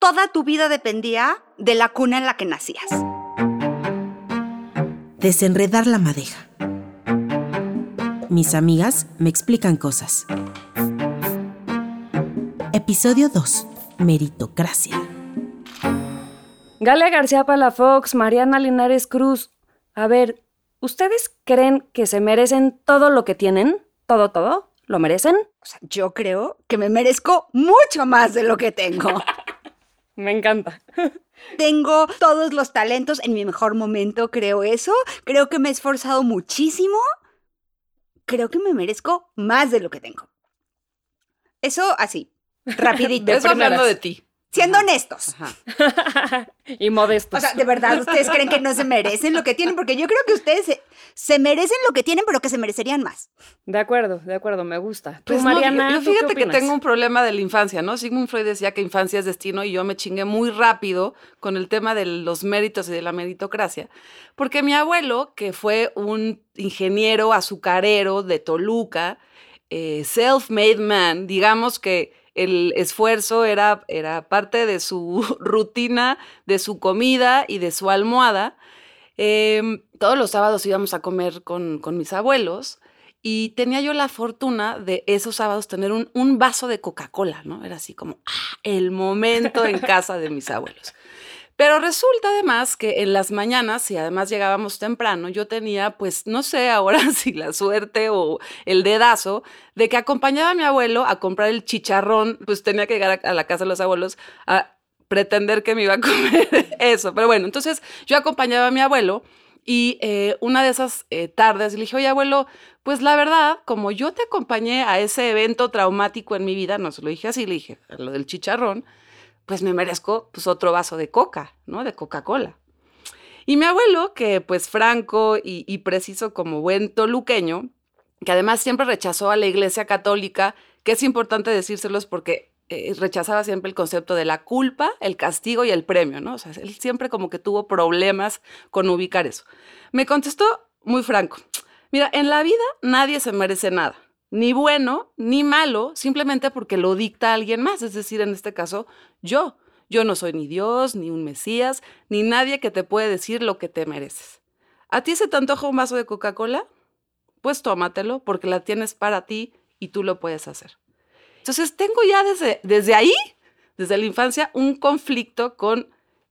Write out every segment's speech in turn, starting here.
toda tu vida dependía de la cuna en la que nacías. Desenredar la madeja. Mis amigas me explican cosas. Episodio 2. Meritocracia. Galia García Palafox, Mariana Linares Cruz. A ver, ¿ustedes creen que se merecen todo lo que tienen? ¿Todo, todo? ¿Lo merecen? O sea, yo creo que me merezco mucho más de lo que tengo. Me encanta. Tengo todos los talentos en mi mejor momento, creo eso. Creo que me he esforzado muchísimo. Creo que me merezco más de lo que tengo. Eso así, rapidito. Eso hablando de ti. Siendo honestos. y modestos. O sea, de verdad, ¿ustedes creen que no se merecen lo que tienen? Porque yo creo que ustedes se, se merecen lo que tienen, pero que se merecerían más. De acuerdo, de acuerdo, me gusta. Tú, Pues no, Mariana, yo, yo ¿tú qué fíjate que tengo un problema de la infancia, ¿no? Sigmund Freud decía que infancia es destino y yo me chingué muy rápido con el tema de los méritos y de la meritocracia, porque mi abuelo, que fue un ingeniero azucarero de Toluca, eh, self-made man, digamos que el esfuerzo era, era parte de su rutina, de su comida y de su almohada. Em, todos los sábados íbamos a comer con, con mis abuelos y tenía yo la fortuna de esos sábados tener un, un vaso de Coca-Cola, ¿no? Era así como ah, el momento en casa de mis abuelos. Pero resulta además que en las mañanas, si además llegábamos temprano, yo tenía, pues no sé ahora si la suerte o el dedazo de que acompañaba a mi abuelo a comprar el chicharrón, pues tenía que llegar a, la casa de los abuelos a pretender que me iba a comer eso. Pero bueno, entonces yo acompañaba a mi abuelo y eh, una de esas eh, tardes le dije, oye abuelo, pues la verdad, como yo te acompañé a ese evento traumático en mi vida, no se lo dije así, le dije, lo del chicharrón, pues me merezco pues otro vaso de coca, ¿no? De Coca-Cola. Y mi abuelo, que pues franco y, preciso como buen toluqueño, que además siempre rechazó a la iglesia católica, que es importante decírselos porque eh, rechazaba siempre el concepto de la culpa, el castigo y el premio, ¿no? O sea, él siempre como que tuvo problemas con ubicar eso. Me contestó muy franco, mira, en la vida nadie se merece nada, ni bueno ni malo, simplemente porque lo dicta alguien más, es decir, en este caso, yo. Yo no soy ni Dios, ni un Mesías, ni nadie que te puede decir lo que te mereces. ¿A ti se te antoja un vaso de Coca-Cola? Pues tómatelo porque la tienes para ti y tú lo puedes hacer. Entonces tengo ya desde, desde ahí, desde la infancia, un conflicto con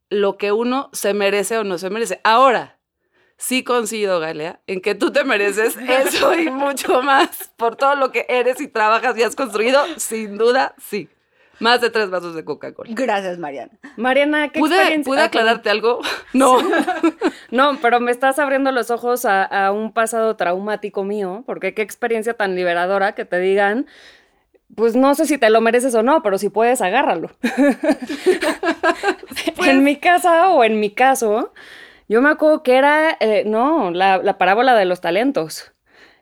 lo que uno se merece o no se merece. Ahora, sí coincido, Galea, en que tú te mereces eso y mucho más por todo lo que eres y trabajas y has construido, sin duda, sí. Más de tres vasos de Coca-Cola. Gracias, Mariana. Mariana, ¿qué ¿Pude, experiencia? ¿pude Ah, aclararte algo? No. No, pero me estás abriendo los ojos a, a un pasado traumático mío, porque qué experiencia tan liberadora que te digan, pues no sé si te lo mereces o no, pero si puedes, agárralo. En mi casa o en mi caso, yo me acuerdo que era, eh, no, la, la parábola de los talentos.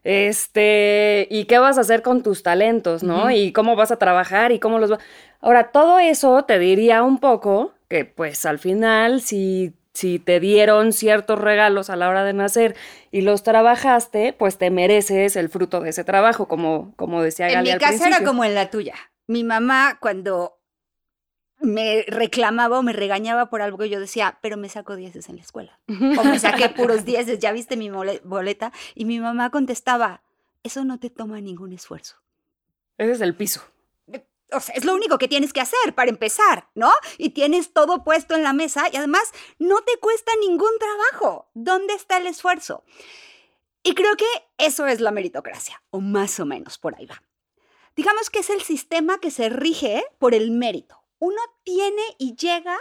Este, y qué vas a hacer con tus talentos, ¿no? Y cómo vas a trabajar y cómo los va. Ahora, todo eso te diría un poco que, pues, al final, si, si te dieron ciertos regalos a la hora de nacer y los trabajaste, pues te mereces el fruto de ese trabajo, como, como decía En Gali mi al casa era como en la tuya. Mi mamá, cuando me reclamaba o me regañaba por algo, yo decía, pero me saco dieces en la escuela. O me saqué puros dieces, ya viste mi boleta. Y mi mamá contestaba, eso no te toma ningún esfuerzo. Ese es el piso. O sea, es lo único que tienes que hacer para empezar, ¿no? Y tienes todo puesto en la mesa y además no te cuesta ningún trabajo. ¿Dónde está el esfuerzo? Y creo que eso es la meritocracia, o más o menos por ahí va. Digamos que es el sistema que se rige por el mérito. Uno tiene y llega,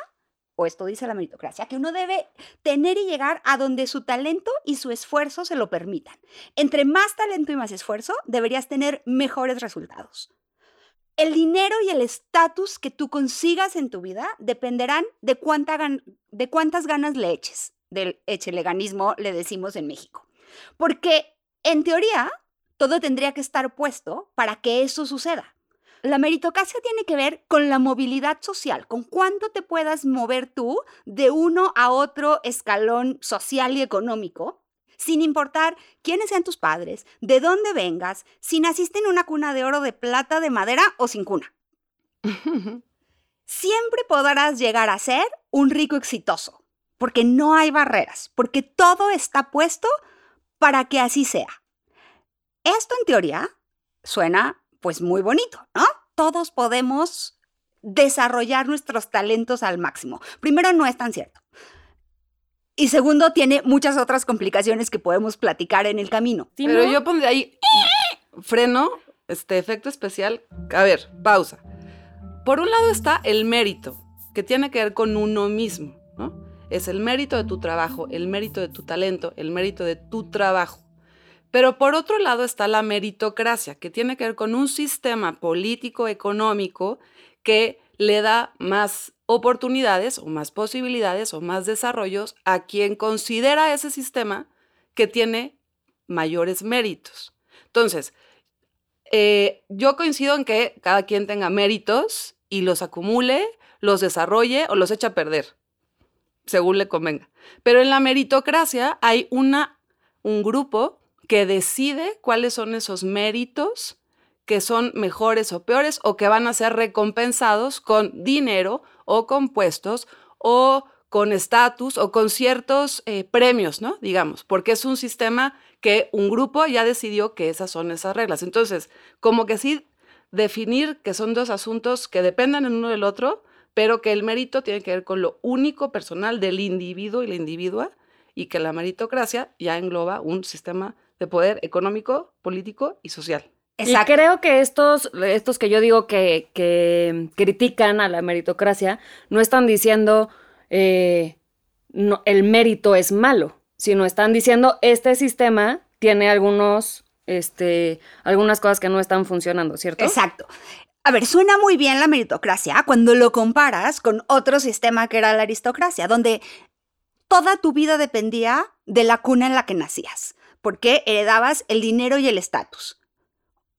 o esto dice la meritocracia, que uno debe tener y llegar a donde su talento y su esfuerzo se lo permitan. Entre más talento y más esfuerzo, deberías tener mejores resultados. El dinero y el estatus que tú consigas en tu vida dependerán de, cuántas ganas le eches. Del echeleganismo le decimos en México. Porque, en teoría, todo tendría que estar puesto para que eso suceda. La meritocracia tiene que ver con la movilidad social, con cuánto te puedas mover tú de uno a otro escalón social y económico, sin importar quiénes sean tus padres, de dónde vengas, si naciste en una cuna de oro, de plata, de madera o sin cuna. siempre podrás llegar a ser un rico exitoso, porque no hay barreras, porque todo está puesto para que así sea. Esto en teoría suena pues muy bonito, ¿no? Todos podemos desarrollar nuestros talentos al máximo. Primero, no es tan cierto. Y segundo, tiene muchas otras complicaciones que podemos platicar en el camino. Sí, Pero ¿no? yo pondría ahí freno, este efecto especial. A ver, pausa. Por un lado está el mérito, que tiene que ver con uno mismo, ¿no? Es el mérito de tu trabajo, el mérito de tu talento, el mérito de tu trabajo. Pero por otro lado está la meritocracia, que tiene que ver con un sistema político, económico, que le da más oportunidades o más posibilidades o más desarrollos a quien considera ese sistema que tiene mayores méritos. Entonces, eh, yo coincido en que cada quien tenga méritos y los acumule, los desarrolle o los echa a perder, según le convenga. Pero en la meritocracia hay una, un grupo que decide cuáles son esos méritos que son mejores o peores o que van a ser recompensados con dinero o con puestos o con estatus o con ciertos eh, premios, ¿no? Digamos, porque es un sistema que un grupo ya decidió que esas son esas reglas. Entonces, como que sí definir que son dos asuntos que dependan el uno del otro, pero que el mérito tiene que ver con lo único personal del individuo y la individua y que la meritocracia ya engloba un sistema de poder económico, político y social. Y creo que estos, estos que yo digo que, que critican a la meritocracia no están diciendo eh, no, el mérito es malo, sino están diciendo este sistema tiene algunos, este, algunas cosas que no están funcionando, ¿cierto? Exacto. A ver, suena muy bien la meritocracia cuando lo comparas con otro sistema que era la aristocracia, donde toda tu vida dependía de la cuna en la que nacías, porque heredabas el dinero y el estatus.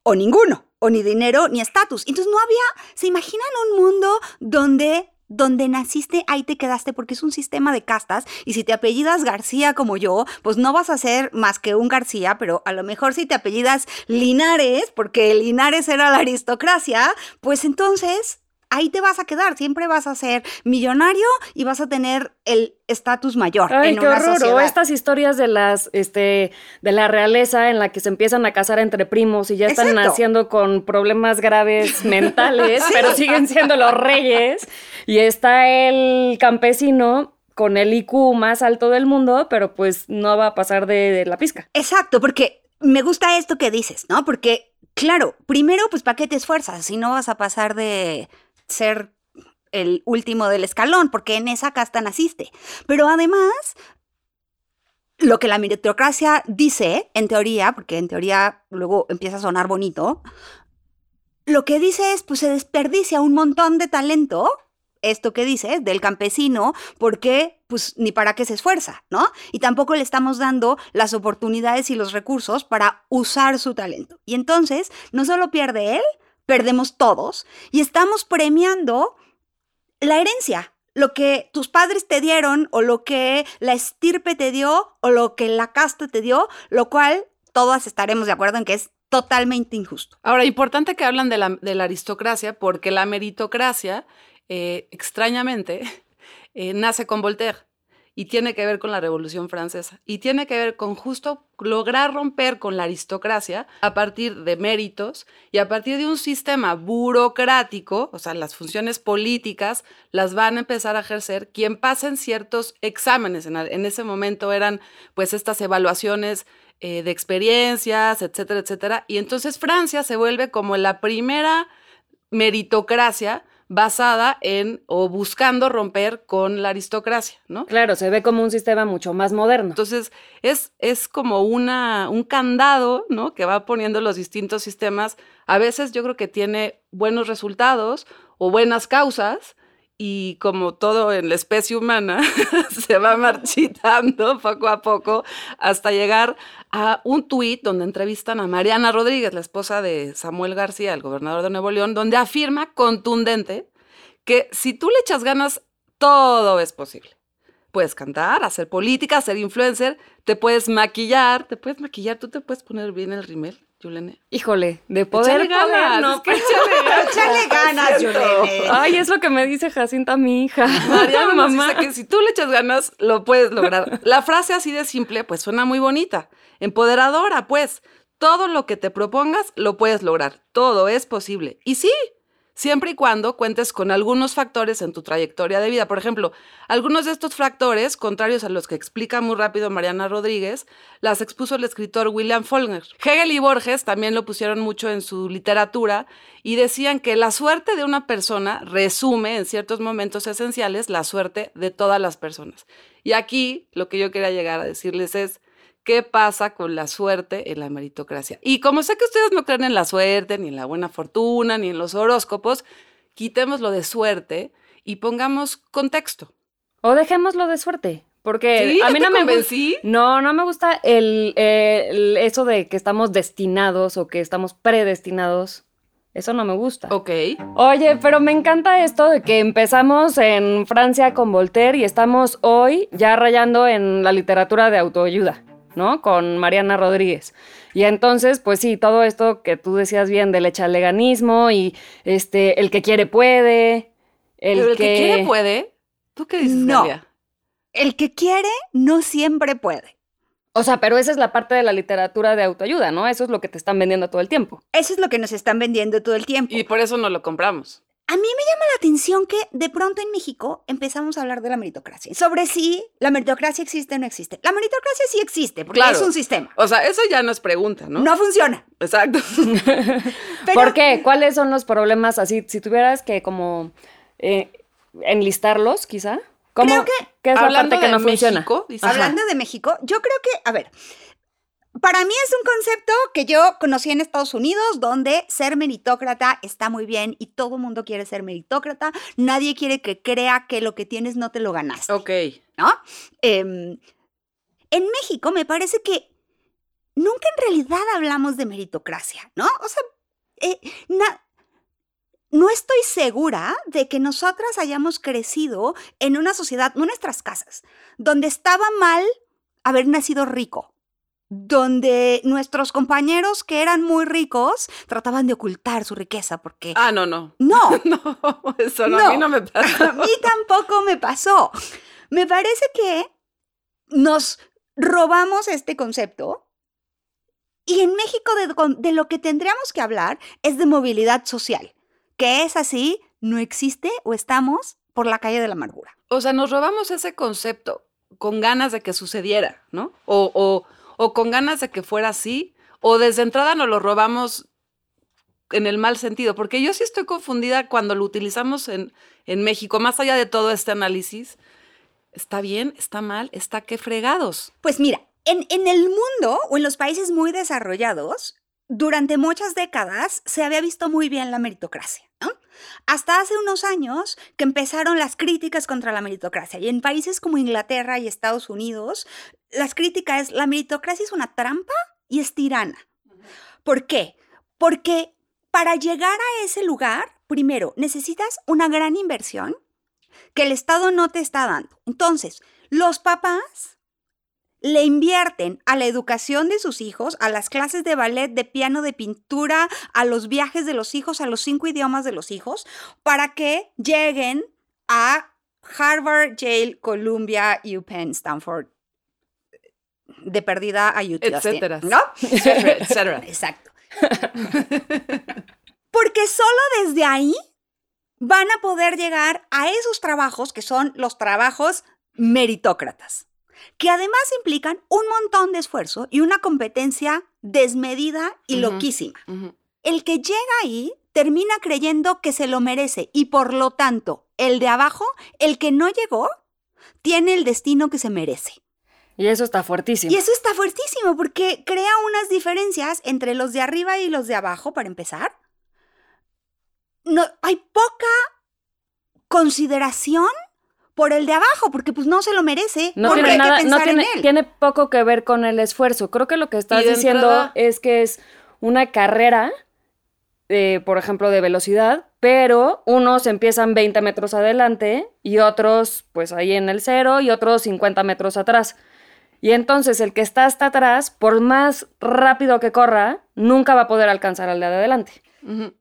O ninguno, o ni dinero ni estatus. Entonces no había, ¿se imaginan un mundo donde donde naciste, ahí te quedaste porque es un sistema de castas y si te apellidas García como yo, pues no vas a ser más que un García, pero a lo mejor si te apellidas Linares, porque Linares era la aristocracia, pues entonces ahí te vas a quedar, siempre vas a ser millonario y vas a tener el estatus mayor Ay, en qué una horror. O estas historias de las, este, de la realeza en la que se empiezan a casar entre primos y ya están Exacto. naciendo con problemas graves mentales, pero siguen siendo los reyes. Y está el campesino con el IQ más alto del mundo, pero pues no va a pasar de, de la pizca. Exacto, porque me gusta esto que dices, ¿no? Porque, claro, primero, pues, ¿para qué te esfuerzas si no vas a pasar de ser el último del escalón? Porque en esa casta naciste. Pero además, lo que la meritocracia dice, en teoría, porque en teoría luego empieza a sonar bonito, lo que dice es, pues se desperdicia un montón de talento, esto que dices, del campesino, porque pues ni para qué se esfuerza, ¿no? Y tampoco le estamos dando las oportunidades y los recursos para usar su talento. Y entonces, no solo pierde él, perdemos todos y estamos premiando la herencia, lo que tus padres te dieron o lo que la estirpe te dio o lo que la casta te dio, lo cual todas estaremos de acuerdo en que es totalmente injusto. Ahora, importante que hablan de la, aristocracia, porque la meritocracia, eh, extrañamente, eh, nace con Voltaire y tiene que ver con la Revolución Francesa y tiene que ver con justo lograr romper con la aristocracia a partir de méritos y a partir de un sistema burocrático, o sea, las funciones políticas las van a empezar a ejercer quien pasen ciertos exámenes. En, ese momento eran pues estas evaluaciones eh, de experiencias, etcétera, etcétera. Y entonces Francia se vuelve como la primera meritocracia basada en o buscando romper con la aristocracia, ¿no? Claro, se ve como un sistema mucho más moderno. Entonces, es, es como una, un candado, ¿no? Que va poniendo los distintos sistemas. A veces yo creo que tiene buenos resultados o buenas causas, y como todo en la especie humana, se va marchitando poco a poco hasta llegar a un tuit donde entrevistan a Mariana Rodríguez, la esposa de Samuel García, el gobernador de Nuevo León, donde afirma contundente que si tú le echas ganas, todo es posible. Puedes cantar, hacer política, ser influencer, te puedes maquillar, te puedes maquillar, tú te puedes poner bien el rimel. Yulene? Híjole, de poder, Échale ganas, no, es que pues. échale ganas. Yulene. Ay, es lo que me dice Jacinta, mi hija. Nos mamá. dice que si tú le echas ganas, lo puedes lograr. La frase así de simple, pues suena muy bonita. Empoderadora, pues. Todo lo que te propongas, lo puedes lograr. Todo es posible. Y sí, siempre y cuando cuentes con algunos factores en tu trayectoria de vida. Por ejemplo, algunos de estos factores, contrarios a los que explica muy rápido Mariana Rodríguez, las expuso el escritor William Faulkner. Hegel y Borges también lo pusieron mucho en su literatura y decían que la suerte de una persona resume en ciertos momentos esenciales la suerte de todas las personas. Y aquí lo que yo quería llegar a decirles es, ¿qué pasa con la suerte en la meritocracia? Y como sé que ustedes no creen en la suerte, ni en la buena fortuna, ni en los horóscopos, quitemos lo de suerte y pongamos contexto. O dejémoslo de suerte. Porque ¿Sí? a ¿Ya mí no me gusta. No, no me gusta el, el- eso de que estamos destinados o que estamos predestinados. Eso no me gusta. Ok. Oye, pero me encanta esto de que empezamos en Francia con Voltaire y estamos hoy ya rayando en la literatura de autoayuda, ¿no? Con Mariana Rodríguez. Y entonces, pues sí, todo esto que tú decías bien del echaleganismo y este, el que quiere puede, el, Pero el que... quiere puede. ¿Tú qué dices, No. Galia? El que quiere no siempre puede. O sea, pero esa es la parte de la literatura de autoayuda, ¿no? Eso es lo que te están vendiendo todo el tiempo. Eso es lo que nos están vendiendo todo el tiempo. Y por eso no lo compramos. A mí me llama la atención que de pronto en México empezamos a hablar de la meritocracia. Sobre si la meritocracia existe o no existe. La meritocracia sí existe, porque Claro. es un sistema. O sea, eso ya no es pregunta, ¿no? No, funciona. Exacto. Pero, ¿Por qué? ¿Cuáles son los problemas así? Si tuvieras que como eh, enlistarlos, quizá. ¿Cómo, Creo que- ¿Qué es la parte que no funciona? México, dice- Hablando de México, yo creo que, a ver, para mí es un concepto que yo conocí en Estados Unidos, donde ser meritócrata está muy bien y todo el mundo quiere ser meritócrata. Nadie quiere que crea que lo que tienes no te lo ganaste. Ok. ¿no? Em, en México me parece que nunca en realidad hablamos de meritocracia, ¿no? O sea, eh, na- no estoy segura de que nosotras hayamos crecido en una sociedad, no en nuestras casas, donde estaba mal haber nacido rico. Donde nuestros compañeros que eran muy ricos trataban de ocultar su riqueza porque... Ah, no, no. No, No, eso no, No. a mí no me pasa. a mí tampoco me pasó. Me parece que nos robamos este concepto y en México de, lo que tendríamos que hablar es de movilidad social, que es así, no existe o estamos por la calle de la amargura. O sea, nos robamos ese concepto con ganas de que sucediera, ¿no? O, o, o con ganas de que fuera así, o desde entrada nos lo robamos en el mal sentido, porque yo sí estoy confundida cuando lo utilizamos en, en México, más allá de todo este análisis. ¿Está bien? ¿Está mal? ¿Está qué fregados? Pues mira, en, en el mundo o en los países muy desarrollados, durante muchas décadas se había visto muy bien la meritocracia, ¿no? Hasta hace unos años que empezaron las críticas contra la meritocracia. Y en países como Inglaterra y Estados Unidos, las críticas es, la meritocracia es una trampa y es tirana. ¿Por qué? Porque para llegar a ese lugar, primero, necesitas una gran inversión que el Estado no te está dando. Entonces, los papás le invierten a la educación de sus hijos, a las clases de ballet, de piano, de pintura, a los viajes de los hijos, a los cinco idiomas de los hijos, para que lleguen a Harvard, Yale, Columbia, UPenn, Stanford, de perdida a UT, Etcétera. ¿no? Etcétera, etcétera. Exacto. Porque solo desde ahí van a poder llegar a esos trabajos que son los trabajos meritócratas, que además implican un montón de esfuerzo y una competencia desmedida y loquísima. El que llega ahí termina creyendo que se lo merece y por lo tanto, el de abajo, el que no llegó, tiene el destino que se merece. Y eso está fuertísimo. Y eso está fuertísimo porque crea unas diferencias entre los de arriba y los de abajo, para empezar. No, hay poca consideración por el de abajo, porque pues no se lo merece. No tiene hay nada, que no tiene, en él. tiene poco que ver con el esfuerzo. Creo que lo que estás diciendo entrada- es que es una carrera, eh, por ejemplo, de velocidad, pero unos empiezan 20 metros adelante y otros pues ahí en el cero y otros 50 metros atrás. Y entonces el que está hasta atrás, por más rápido que corra, nunca va a poder alcanzar al de adelante.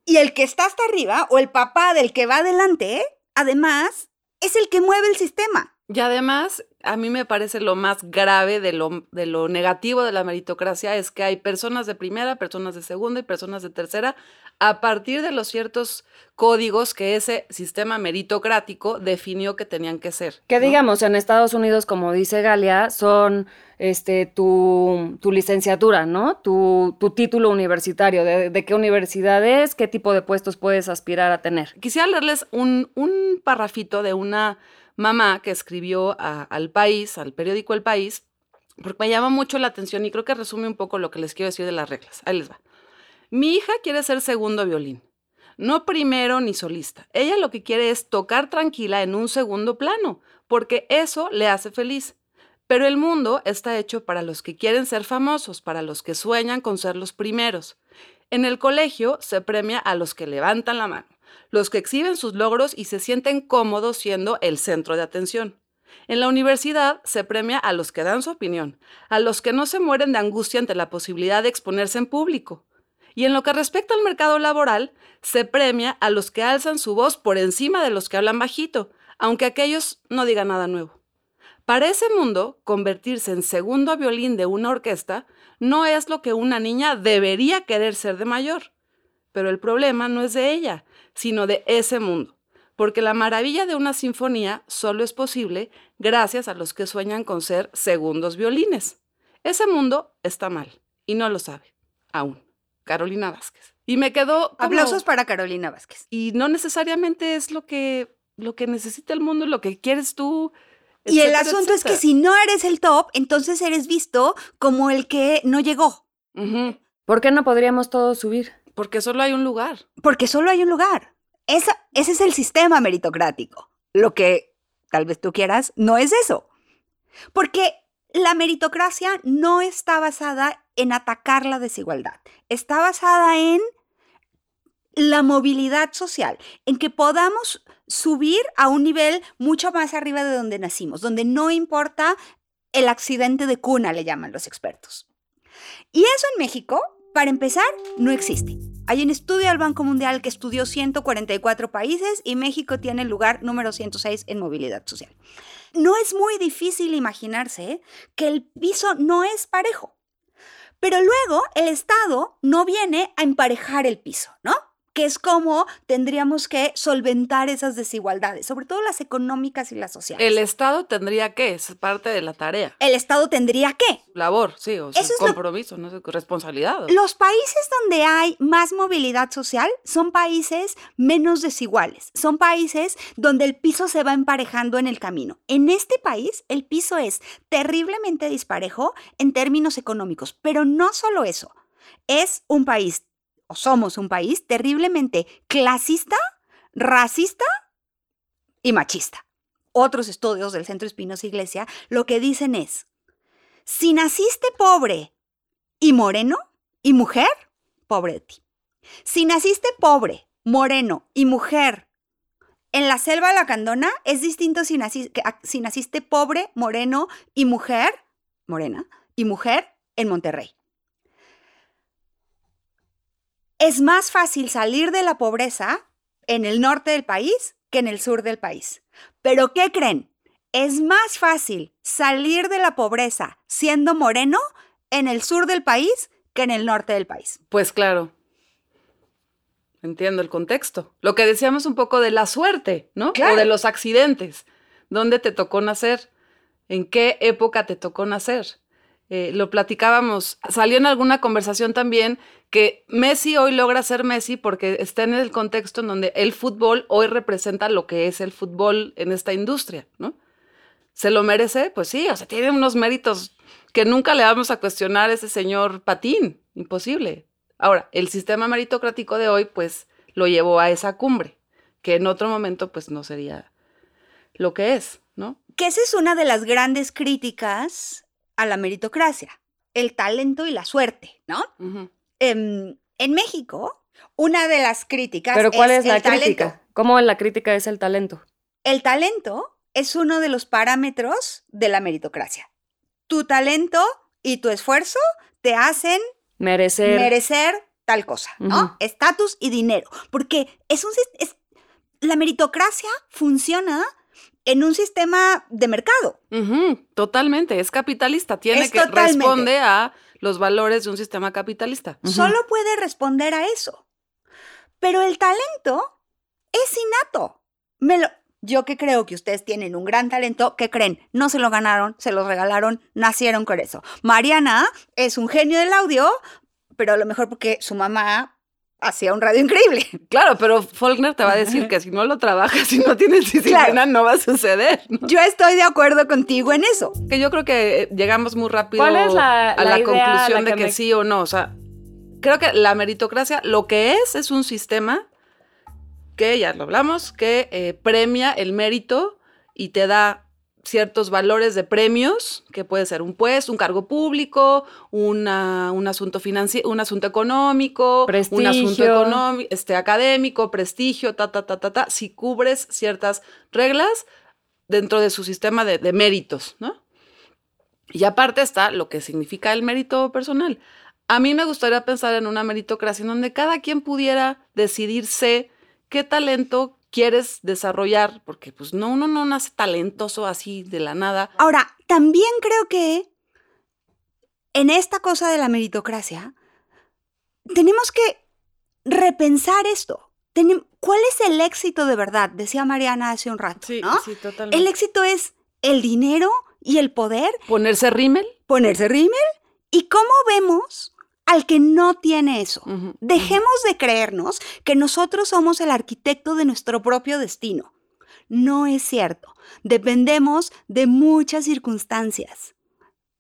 Y el que está hasta arriba, o el papá del que va adelante, además, es el que mueve el sistema. Y además, a mí me parece lo más grave de lo, de lo negativo de la meritocracia es que hay personas de primera, personas de segunda y personas de tercera a partir de los ciertos códigos que ese sistema meritocrático definió que tenían que ser. Que ¿no? digamos, en Estados Unidos, como dice Galia, son este, tu, tu licenciatura, ¿no? Tu, tu título universitario, de, de qué universidad es, qué tipo de puestos puedes aspirar a tener. Quisiera leerles un, un parrafito de una mamá que escribió al país, al periódico El País, porque me llama mucho la atención y creo que resume un poco lo que les quiero decir de las reglas. Ahí les va. Mi hija quiere ser segundo violín, no primero ni solista. Ella lo que quiere es tocar tranquila en un segundo plano, porque eso le hace feliz. Pero el mundo está hecho para los que quieren ser famosos, para los que sueñan con ser los primeros. En el colegio se premia a los que levantan la mano, los que exhiben sus logros y se sienten cómodos siendo el centro de atención. En la universidad se premia a los que dan su opinión, a los que no se mueren de angustia ante la posibilidad de exponerse en público. Y en lo que respecta al mercado laboral, se premia a los que alzan su voz por encima de los que hablan bajito, aunque aquellos no digan nada nuevo. Para ese mundo, convertirse en segundo violín de una orquesta no es lo que una niña debería querer ser de mayor. Pero el problema no es de ella, sino de ese mundo, porque la maravilla de una sinfonía solo es posible gracias a los que sueñan con ser segundos violines. Ese mundo está mal y no lo sabe, aún. Carolina Vázquez. Y me quedó... como- Aplausos para Carolina Vázquez. Y no necesariamente es lo que, lo que necesita el mundo, lo que quieres tú. Y el etcétera, asunto es que si no eres el top, entonces eres visto como el que no llegó, ¿Por qué no podríamos todos subir? Porque solo hay un lugar. porque solo hay un lugar. Esa, ese es el sistema meritocrático. Lo que tal vez tú quieras no es eso. Porque la meritocracia no está basada en atacar la desigualdad, está basada en la movilidad social, en que podamos subir a un nivel mucho más arriba de donde nacimos, donde no importa el accidente de cuna, le llaman los expertos. Y eso en México, para empezar, no existe. Hay un estudio del Banco Mundial que estudió 144 países y México tiene el lugar número 106 en movilidad social. No es muy difícil imaginarse que el piso no es parejo. Pero luego el Estado no viene a emparejar el piso, ¿no? Que es como tendríamos que solventar esas desigualdades, sobre todo las económicas y las sociales. El Estado tendría que, es parte de la tarea. El Estado tendría que. Labor, sí, o sea, Eso es lo- compromiso, no responsabilidad. Los países donde hay más movilidad social son países menos desiguales, son países donde el piso se va emparejando en el camino. En este país el piso es terriblemente disparejo en términos económicos, pero no solo eso, es un país, o somos un país terriblemente clasista, racista y machista. Otros estudios del Centro Espinosa Iglesia lo que dicen es, si naciste pobre y moreno y mujer, pobre de ti. Si naciste pobre, moreno y mujer en la selva lacandona, es distinto si, naci- que a- si naciste pobre, moreno y mujer, morena, y mujer en Monterrey. Es más fácil salir de la pobreza en el norte del país que en el sur del país. Pero ¿qué creen? Es más fácil salir de la pobreza siendo moreno en el sur del país que en el norte del país. Pues claro. Entiendo el contexto. Lo que decíamos un poco de la suerte, ¿no? Claro. O de los accidentes. ¿Dónde te tocó nacer? ¿En qué época te tocó nacer? Eh, lo platicábamos. Salió en alguna conversación también que Messi hoy logra ser Messi porque está en el contexto en donde el fútbol hoy representa lo que es el fútbol en esta industria, ¿no? ¿Se lo merece? Pues sí, o sea, tiene unos méritos que nunca le vamos a cuestionar a ese señor Patín. Imposible. Ahora, el sistema meritocrático de hoy, pues, lo llevó a esa cumbre, que en otro momento, pues, no sería lo que es, ¿no? Que esa es una de las grandes críticas a la meritocracia, el talento y la suerte, ¿no? Em, en México, una de las críticas Pero ¿cuál es, la el talento. crítica? ¿Cómo la crítica es el talento? El talento es uno de los parámetros de la meritocracia. tu talento y tu esfuerzo te hacen Merecer. merecer tal cosa, ¿no? Estatus y dinero. Porque es un es- la meritocracia funciona en un sistema de mercado. Totalmente, es capitalista, tiene Es que totalmente. responde a los valores de un sistema capitalista. Solo puede responder a eso. Pero el talento es innato. Me lo- yo que creo que ustedes tienen un gran talento, ¿qué creen? No se lo ganaron, se lo regalaron, nacieron con eso. Mariana es un genio del audio, pero a lo mejor porque su mamá hacía un radio increíble. Claro, pero Faulkner te va a decir que si no lo trabajas, si no tienes disciplina, Claro. no va a suceder. ¿no? Yo estoy de acuerdo contigo en eso. Que yo creo que llegamos muy rápido ¿Cuál es la- a la idea conclusión la de que que me- sí o no. O sea, creo que la meritocracia lo que es es un sistema que, ya lo hablamos, que eh, premia el mérito y te da ciertos valores de premios, que puede ser un puesto, un cargo público, una- un asunto financiero, un asunto económico, un asunto económico, este, académico, prestigio, ta, ta, ta, ta, ta, si cubres ciertas reglas dentro de su sistema de, de méritos, ¿no? Y aparte está lo que significa el mérito personal. A mí me gustaría pensar en una meritocracia en donde cada quien pudiera decidirse qué talento quieres desarrollar, porque pues no, uno no nace talentoso así de la nada. Ahora, también creo que en esta cosa de la meritocracia, tenemos que repensar esto. ¿Cuál es el éxito de verdad? Decía Mariana hace un rato, ¿no? sí, totalmente. El éxito es el dinero y el poder, Ponerse rímel. ponerse rímel. ¿Y cómo vemos al que no tiene eso? Dejemos de creernos que nosotros somos el arquitecto de nuestro propio destino. No es cierto. Dependemos de muchas circunstancias.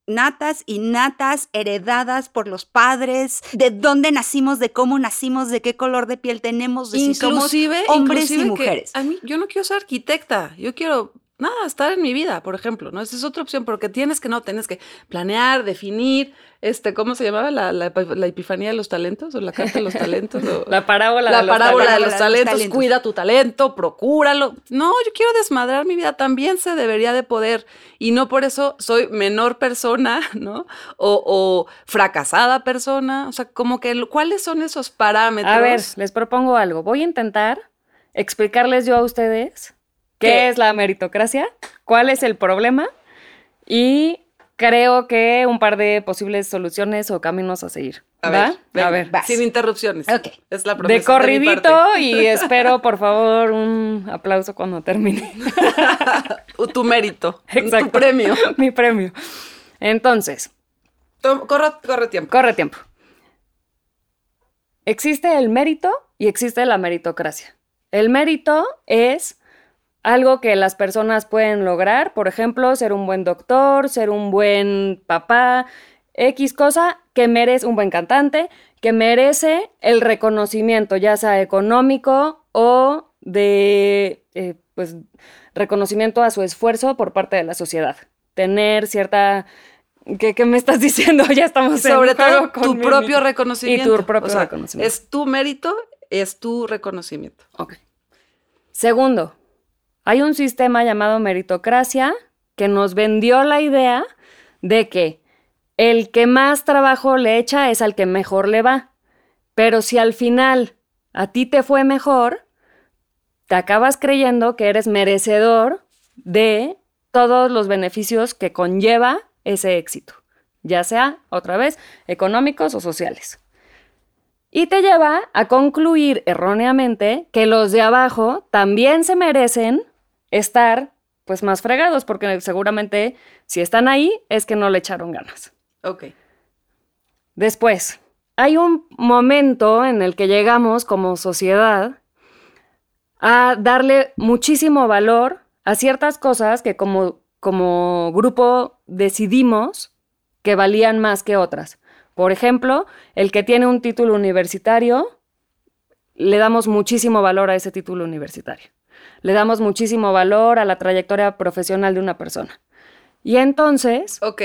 Natas y natas heredadas por los padres, de dónde nacimos, de cómo nacimos, de qué color de piel tenemos, de si somos inclusive, hombres y inclusive que mujeres. A mí, yo no quiero ser arquitecta, yo quiero, nada, estar en mi vida, por ejemplo, ¿no? Esa es otra opción, porque tienes que, no, tienes que planear, definir, este, ¿cómo se llamaba? La, la, la epifanía de los talentos, o la carta de los talentos, o- La parábola la de los parábola de talentos. los talentos. talentos, talentos. cuida tu talento, procúralo. No, yo quiero desmadrar mi vida, también se debería de poder. Y no por eso soy menor persona, ¿no? O, o fracasada persona. O sea, como que, ¿cuáles son esos parámetros? A ver, les propongo algo. Voy a intentar explicarles yo a ustedes qué, ¿Qué? es la meritocracia, cuál es el problema y creo que un par de posibles soluciones o caminos a seguir. A ¿Va? ver, a ver. vas. sin interrupciones. Ok. Es la De corridito parte. y espero, por favor, un aplauso cuando termine. Tu mérito, tu Exacto. premio. Mi premio. Entonces, Corre, corre tiempo. corre tiempo. Existe el mérito y existe la meritocracia. El mérito es algo que las personas pueden lograr, por ejemplo, ser un buen doctor, ser un buen papá, X cosa que merece un buen cantante, que merece el reconocimiento, ya sea económico o de, eh, pues, reconocimiento a su esfuerzo por parte de la sociedad. Tener cierta... ¿Qué, qué me estás diciendo? Ya estamos en Sobre todo con tu mi- propio reconocimiento. Y tu propio O sea, reconocimiento. Es tu mérito, es tu reconocimiento. Ok. Segundo, hay un sistema llamado meritocracia que nos vendió la idea de que el que más trabajo le echa es al que mejor le va. Pero si al final a ti te fue mejor, te acabas creyendo que eres merecedor de todos los beneficios que conlleva ese éxito, ya sea, otra vez, económicos o sociales. Y te lleva a concluir erróneamente que los de abajo también se merecen estar pues más fregados, porque seguramente si están ahí es que no le echaron ganas. Ok. Después, hay un momento en el que llegamos como sociedad a darle muchísimo valor a ciertas cosas que como, como grupo decidimos que valían más que otras. Por ejemplo, el que tiene un título universitario, le damos muchísimo valor a ese título universitario. Le damos muchísimo valor a la trayectoria profesional de una persona. Y entonces, Ok.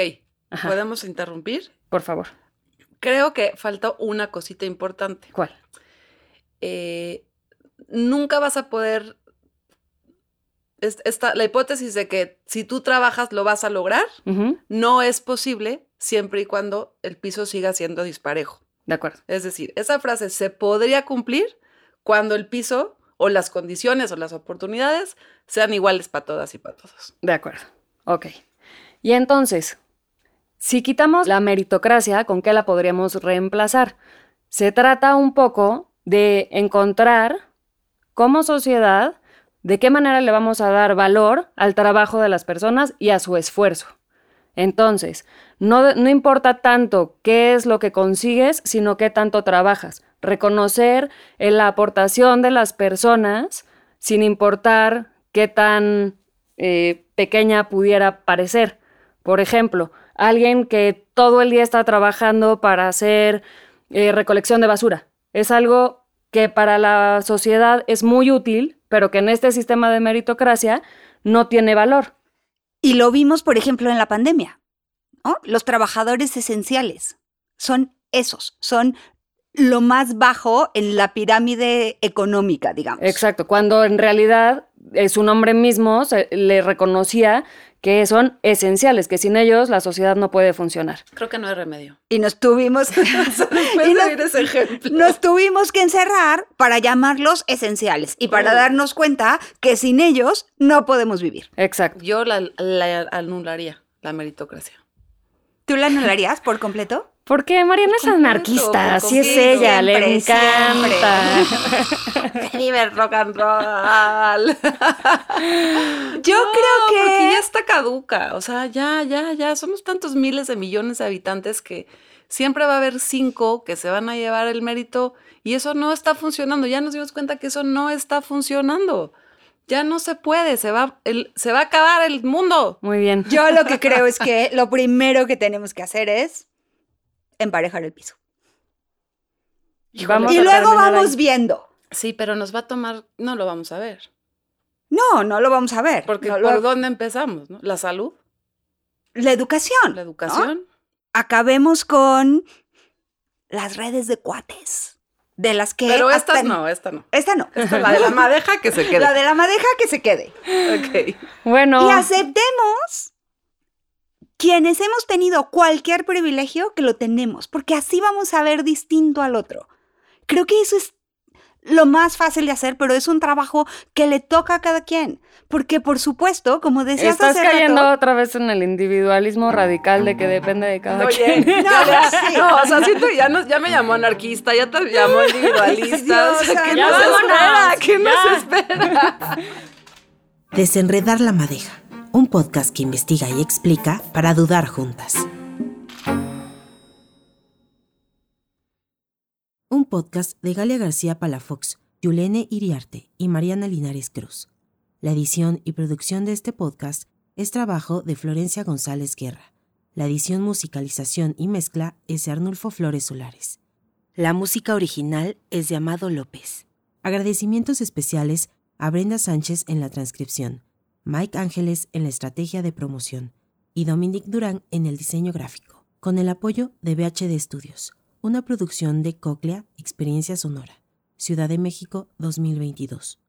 Ajá. ¿Podemos interrumpir? por favor, Creo que falta una cosita importante. ¿cuál? Eh, nunca vas a poder es- esta, la hipótesis de que si tú trabajas lo vas a lograr, no es posible siempre y cuando el piso siga siendo disparejo. De acuerdo. Es decir, esa frase se podría cumplir cuando el piso o las condiciones o las oportunidades sean iguales para todas y para todos. De acuerdo. Ok. Y entonces, si quitamos la meritocracia, ¿con qué la podríamos reemplazar? Se trata un poco de encontrar como sociedad de qué manera le vamos a dar valor al trabajo de las personas y a su esfuerzo. Entonces, no, no importa tanto qué es lo que consigues, sino qué tanto trabajas. Reconocer eh, la aportación de las personas sin importar qué tan eh, pequeña pudiera parecer. Por ejemplo, alguien que todo el día está trabajando para hacer eh, recolección de basura. Es algo que para la sociedad es muy útil, pero que en este sistema de meritocracia no tiene valor. Y lo vimos, por ejemplo, en la pandemia. Los trabajadores esenciales son esos, son lo más bajo en la pirámide económica, digamos. Exacto, cuando en realidad su nombre mismo se- le reconocía que son esenciales, que sin ellos la sociedad no puede funcionar. Creo que no hay remedio. Y nos tuvimos, y de nos- ese ejemplo. nos tuvimos que encerrar para llamarlos esenciales y para darnos cuenta que sin ellos no podemos vivir. Exacto. Yo la, la anularía, la meritocracia. ¿Tú la anularías por completo? Porque Mariana es anarquista, así es ella, le encanta. Vive el rock and roll. Yo No, creo que... Porque ya está caduca. O sea, ya, ya, ya. Somos tantos miles de millones de habitantes que siempre va a haber cinco que se van a llevar el mérito y eso no está funcionando. Ya nos dimos cuenta que eso no está funcionando. Ya no se puede. Se va, el, se va a acabar el mundo. Muy bien. Yo lo que creo es que lo primero que tenemos que hacer es emparejar el piso. Vamos y luego vamos ahí. viendo. Sí, pero nos va a tomar. No lo vamos a ver. No, no lo vamos a ver. Porque No ¿por lo- dónde empezamos? no? La salud, La educación. la educación. Acabemos con las redes de cuates. De las que... Pero hasta- esta no, esta no. Esta no. Esta es la de la madeja que se quede. La de la madeja que se quede. Ok. Bueno, Y aceptemos quienes hemos tenido cualquier privilegio que lo tenemos, porque así vamos a ver distinto al otro. Creo que eso es lo más fácil de hacer, pero es un trabajo que le toca a cada quien. Porque, por supuesto, como decías estás hace cayendo rato, otra vez en el individualismo radical de que depende de cada Oye, quien. No, ya, sí. no, o sea, siento que ya, nos, ya me llamó anarquista, ya te llamó individualista. o sea, ¿Qué Dios, nos espera? ¿Qué nos espera? Desenredar la madeja, un podcast que investiga y explica para dudar juntas. Un podcast de Galia García Palafox, Yulene Iriarte y Mariana Linares Cruz. La edición y producción de este podcast es trabajo de Florencia González Guerra. La edición, musicalización y mezcla es de Arnulfo Flores Solares. La música original es de Amado López. Agradecimientos especiales a Brenda Sánchez en la transcripción, Mike Ángeles en la estrategia de promoción y Dominic Durán en el diseño gráfico, con el apoyo de BHD Studios, una producción de Coclea Experiencia Sonora, Ciudad de México 2022.